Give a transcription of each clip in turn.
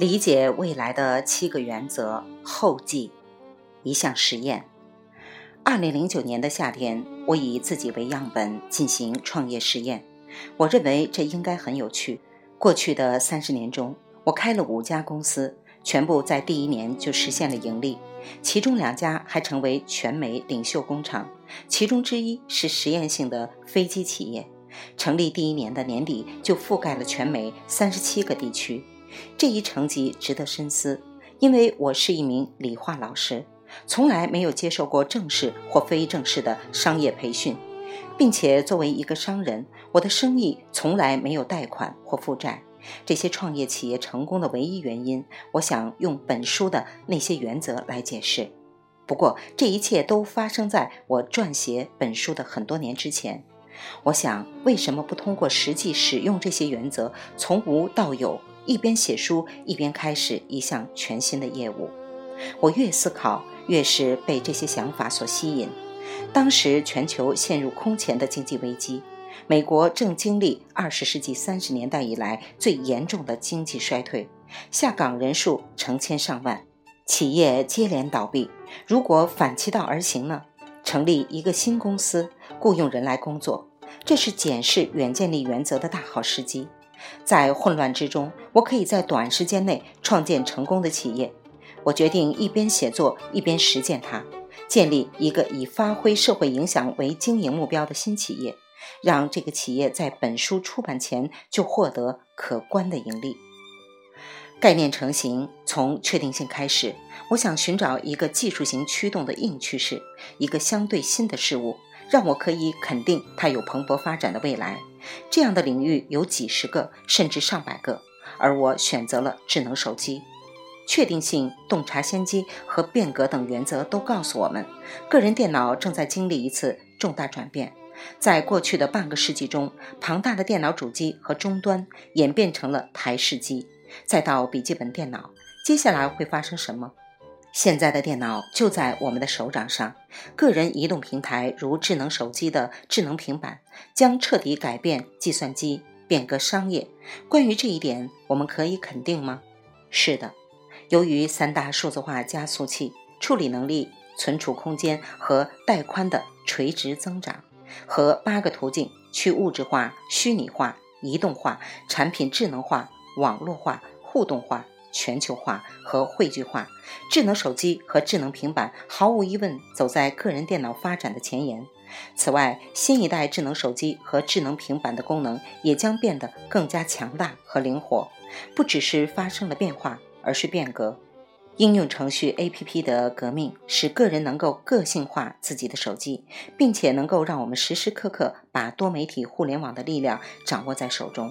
理解未来的七个原则后记，一项实验。二零零九年的夏天，我以自己为样本进行创业实验。我认为这应该很有趣。过去的三十年中，我开了五家公司，全部在第一年就实现了盈利，其中两家还成为全美领袖工厂，其中之一是实验性的飞机企业。成立第一年的年底就覆盖了全美三十七个地区。这一成绩值得深思，因为我是一名理化老师，从来没有接受过正式或非正式的商业培训，并且作为一个商人，我的生意从来没有贷款或负债。这些创业企业成功的唯一原因，我想用本书的那些原则来解释。不过，这一切都发生在我撰写本书的很多年之前。我想，为什么不通过实际使用这些原则，从无到有？一边写书，一边开始一项全新的业务。我越思考，越是被这些想法所吸引。当时全球陷入空前的经济危机，美国正经历二十世纪三十年代以来最严重的经济衰退，下岗人数成千上万，企业接连倒闭。如果反其道而行呢？成立一个新公司，雇佣人来工作，这是检视远见力原则的大好时机。在混乱之中，我可以在短时间内创建成功的企业。我决定一边写作一边实践它，建立一个以发挥社会影响为经营目标的新企业，让这个企业在本书出版前就获得可观的盈利。概念成型，从确定性开始，我想寻找一个技术型驱动的硬趋势，一个相对新的事物。让我可以肯定它有蓬勃发展的未来。这样的领域有几十个，甚至上百个，而我选择了智能手机。确定性、洞察先机和变革等原则都告诉我们，个人电脑正在经历一次重大转变。在过去的半个世纪中，庞大的电脑主机和终端演变成了台式机，再到笔记本电脑，接下来会发生什么？现在的电脑就在我们的手掌上，个人移动平台如智能手机的智能平板将彻底改变计算机，变革商业。关于这一点，我们可以肯定吗？是的，由于三大数字化加速器处理能力、存储空间和带宽的垂直增长，和八个途径去物质化、虚拟化、移动化、产品智能化、网络化、互动化。全球化和汇聚化，智能手机和智能平板毫无疑问走在个人电脑发展的前沿。此外，新一代智能手机和智能平板的功能也将变得更加强大和灵活，不只是发生了变化，而是变革。应用程序 APP 的革命使个人能够个性化自己的手机，并且能够让我们时时刻刻把多媒体互联网的力量掌握在手中。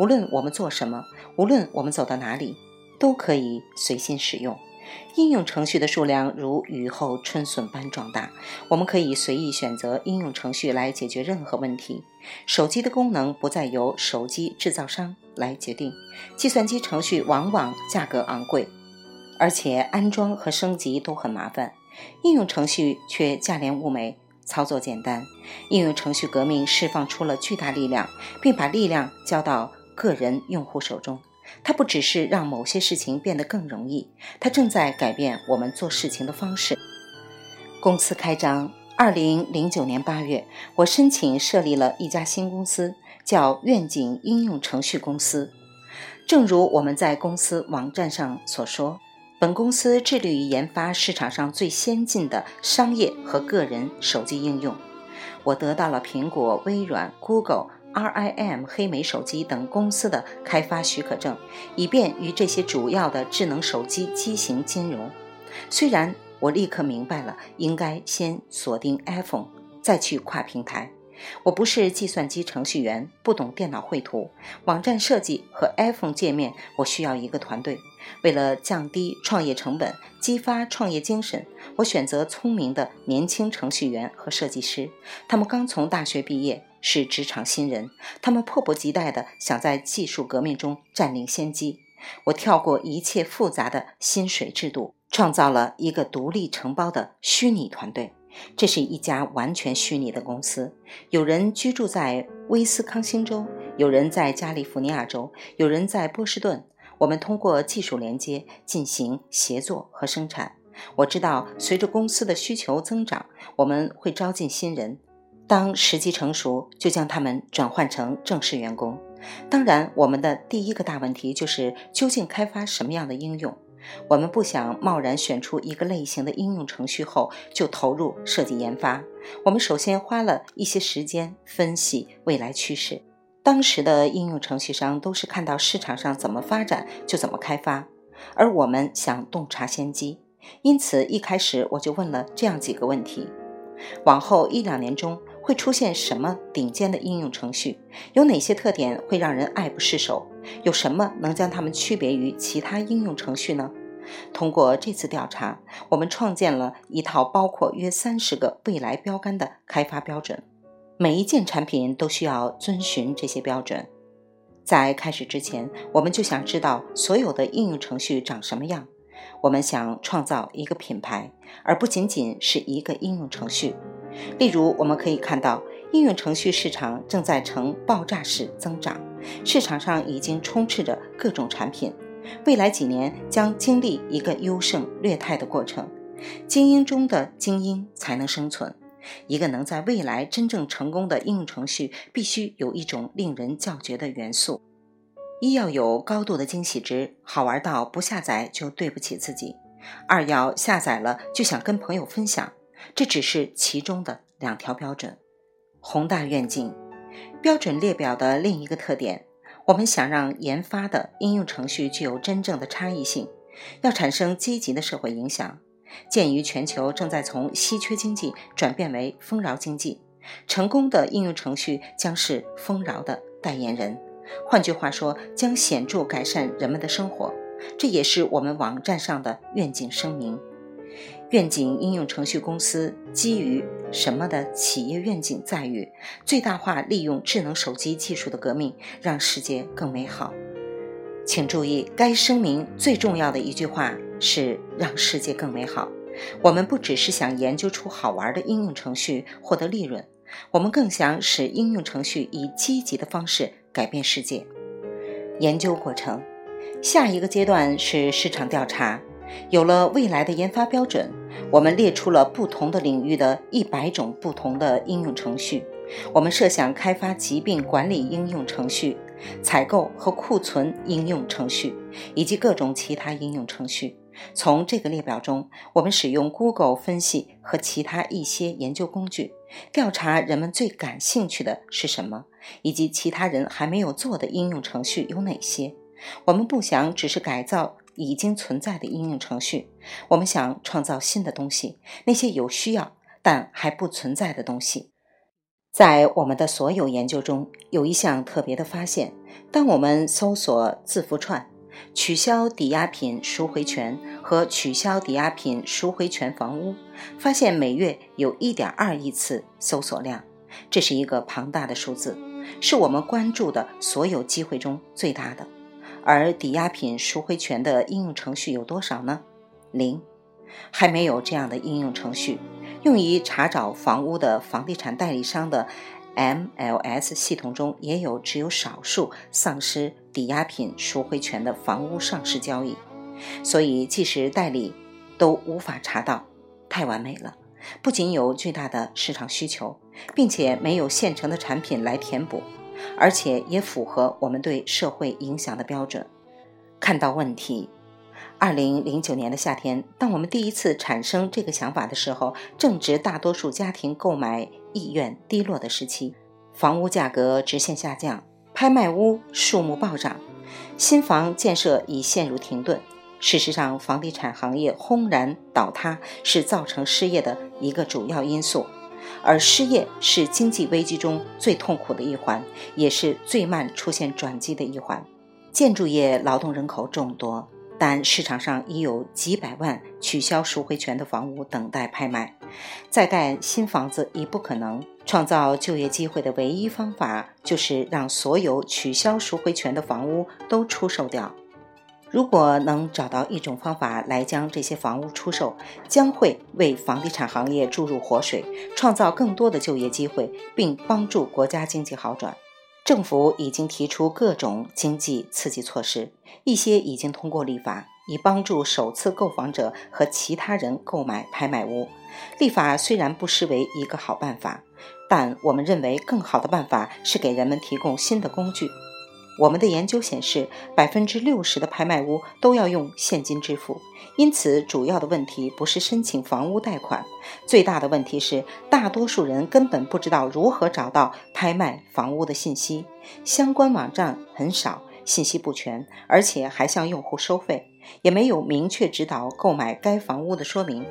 无论我们做什么，无论我们走到哪里。都可以随心使用，应用程序的数量如雨后春笋般壮大。我们可以随意选择应用程序来解决任何问题。手机的功能不再由手机制造商来决定。计算机程序往往价格昂贵，而且安装和升级都很麻烦。应用程序却价廉物美，操作简单。应用程序革命释放出了巨大力量，并把力量交到个人用户手中。它不只是让某些事情变得更容易，它正在改变我们做事情的方式。公司开张，二零零九年八月，我申请设立了一家新公司，叫愿景应用程序公司。正如我们在公司网站上所说，本公司致力于研发市场上最先进的商业和个人手机应用。我得到了苹果、微软、Google。RIM 黑莓手机等公司的开发许可证，以便与这些主要的智能手机机型兼容。虽然我立刻明白了，应该先锁定 iPhone，再去跨平台。我不是计算机程序员，不懂电脑绘图、网站设计和 iPhone 界面。我需要一个团队。为了降低创业成本，激发创业精神，我选择聪明的年轻程序员和设计师。他们刚从大学毕业。是职场新人，他们迫不及待地想在技术革命中占领先机。我跳过一切复杂的薪水制度，创造了一个独立承包的虚拟团队。这是一家完全虚拟的公司，有人居住在威斯康星州，有人在加利福尼亚州，有人在波士顿。我们通过技术连接进行协作和生产。我知道，随着公司的需求增长，我们会招进新人。当时机成熟，就将他们转换成正式员工。当然，我们的第一个大问题就是究竟开发什么样的应用。我们不想贸然选出一个类型的应用程序后就投入设计研发。我们首先花了一些时间分析未来趋势。当时的应用程序商都是看到市场上怎么发展就怎么开发，而我们想洞察先机。因此，一开始我就问了这样几个问题：往后一两年中会出现什么顶尖的应用程序？有哪些特点会让人爱不释手？有什么能将它们区别于其他应用程序呢？通过这次调查，我们创建了一套包括约三十个未来标杆的开发标准，每一件产品都需要遵循这些标准。在开始之前，我们就想知道所有的应用程序长什么样。我们想创造一个品牌，而不仅仅是一个应用程序。例如，我们可以看到，应用程序市场正在呈爆炸式增长，市场上已经充斥着各种产品。未来几年将经历一个优胜劣汰的过程，精英中的精英才能生存。一个能在未来真正成功的应用程序，必须有一种令人叫绝的元素。一要有高度的惊喜值，好玩到不下载就对不起自己；二要下载了就想跟朋友分享，这只是其中的两条标准。宏大愿景，标准列表的另一个特点，我们想让研发的应用程序具有真正的差异性，要产生积极的社会影响。鉴于全球正在从稀缺经济转变为丰饶经济，成功的应用程序将是丰饶的代言人。换句话说，将显著改善人们的生活，这也是我们网站上的愿景声明。愿景应用程序公司基于什么的企业愿景在于最大化利用智能手机技术的革命，让世界更美好。请注意，该声明最重要的一句话是“让世界更美好”。我们不只是想研究出好玩的应用程序获得利润，我们更想使应用程序以积极的方式。改变世界。研究过程，下一个阶段是市场调查。有了未来的研发标准，我们列出了不同的领域的一百种不同的应用程序。我们设想开发疾病管理应用程序、采购和库存应用程序，以及各种其他应用程序。从这个列表中，我们使用 Google 分析和其他一些研究工具，调查人们最感兴趣的是什么，以及其他人还没有做的应用程序有哪些。我们不想只是改造已经存在的应用程序，我们想创造新的东西，那些有需要但还不存在的东西。在我们的所有研究中，有一项特别的发现：当我们搜索字符串。取消抵押品赎回权和取消抵押品赎回权房屋，发现每月有一点二亿次搜索量，这是一个庞大的数字，是我们关注的所有机会中最大的。而抵押品赎回权的应用程序有多少呢？零，还没有这样的应用程序。用于查找房屋的房地产代理商的。MLS 系统中也有只有少数丧失抵押品赎回权的房屋上市交易，所以即使代理都无法查到，太完美了。不仅有巨大的市场需求，并且没有现成的产品来填补，而且也符合我们对社会影响的标准。看到问题。二零零九年的夏天，当我们第一次产生这个想法的时候，正值大多数家庭购买意愿低落的时期，房屋价格直线下降，拍卖屋数目暴涨，新房建设已陷入停顿。事实上，房地产行业轰然倒塌是造成失业的一个主要因素，而失业是经济危机中最痛苦的一环，也是最慢出现转机的一环。建筑业劳动人口众多。但市场上已有几百万取消赎回权的房屋等待拍卖，再盖新房子已不可能。创造就业机会的唯一方法就是让所有取消赎回权的房屋都出售掉。如果能找到一种方法来将这些房屋出售，将会为房地产行业注入活水，创造更多的就业机会，并帮助国家经济好转。政府已经提出各种经济刺激措施，一些已经通过立法，以帮助首次购房者和其他人购买拍卖屋。立法虽然不失为一个好办法，但我们认为更好的办法是给人们提供新的工具。我们的研究显示，百分之六十的拍卖屋都要用现金支付，因此主要的问题不是申请房屋贷款，最大的问题是大多数人根本不知道如何找到拍卖房屋的信息，相关网站很少，信息不全，而且还向用户收费，也没有明确指导购买该房屋的说明。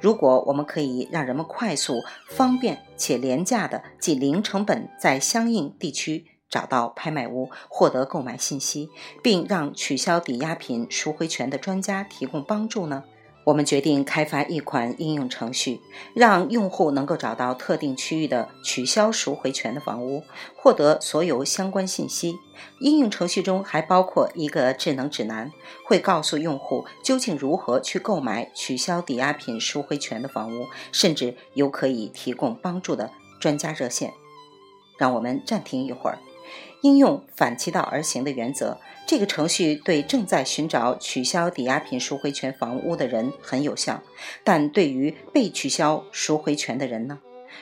如果我们可以让人们快速、方便且廉价的，即零成本，在相应地区。找到拍卖屋，获得购买信息，并让取消抵押品赎回权的专家提供帮助呢？我们决定开发一款应用程序，让用户能够找到特定区域的取消赎回权的房屋，获得所有相关信息。应用程序中还包括一个智能指南，会告诉用户究竟如何去购买取消抵押品赎回权的房屋，甚至有可以提供帮助的专家热线。让我们暂停一会儿。应用反其道而行的原则，这个程序对正在寻找取消抵押品赎回权房屋的人很有效，但对于被取消赎回权的人呢？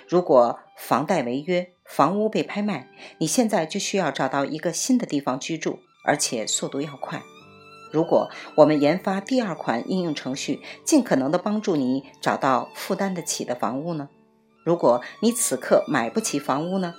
如果房贷违约，房屋被拍卖，你现在就需要找到一个新的地方居住，而且速度要快。如果我们研发第二款应用程序，尽可能的帮助你找到负担得起的房屋呢？如果你此刻买不起房屋呢？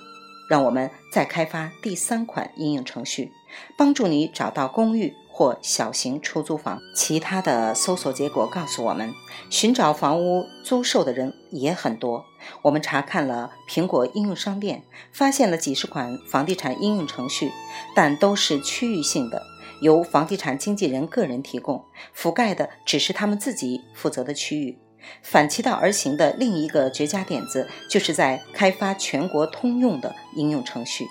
让我们再开发第三款应用程序，帮助你找到公寓或小型出租房。其他的搜索结果告诉我们，寻找房屋租售的人也很多。我们查看了苹果应用商店，发现了几十款房地产应用程序，但都是区域性的，由房地产经纪人个人提供，覆盖的只是他们自己负责的区域。反其道而行的另一个绝佳点子，就是在开发全国通用的应用程序。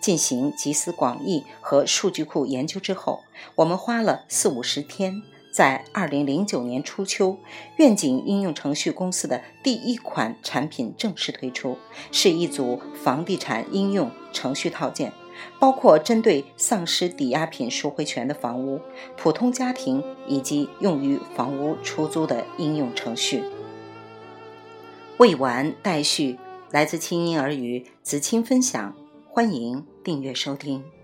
进行集思广益和数据库研究之后，我们花了四五十天，在二零零九年初秋，愿景应用程序公司的第一款产品正式推出，是一组房地产应用程序套件。包括针对丧失抵押品赎回权的房屋、普通家庭以及用于房屋出租的应用程序。未完待续，来自清音儿语子青分享，欢迎订阅收听。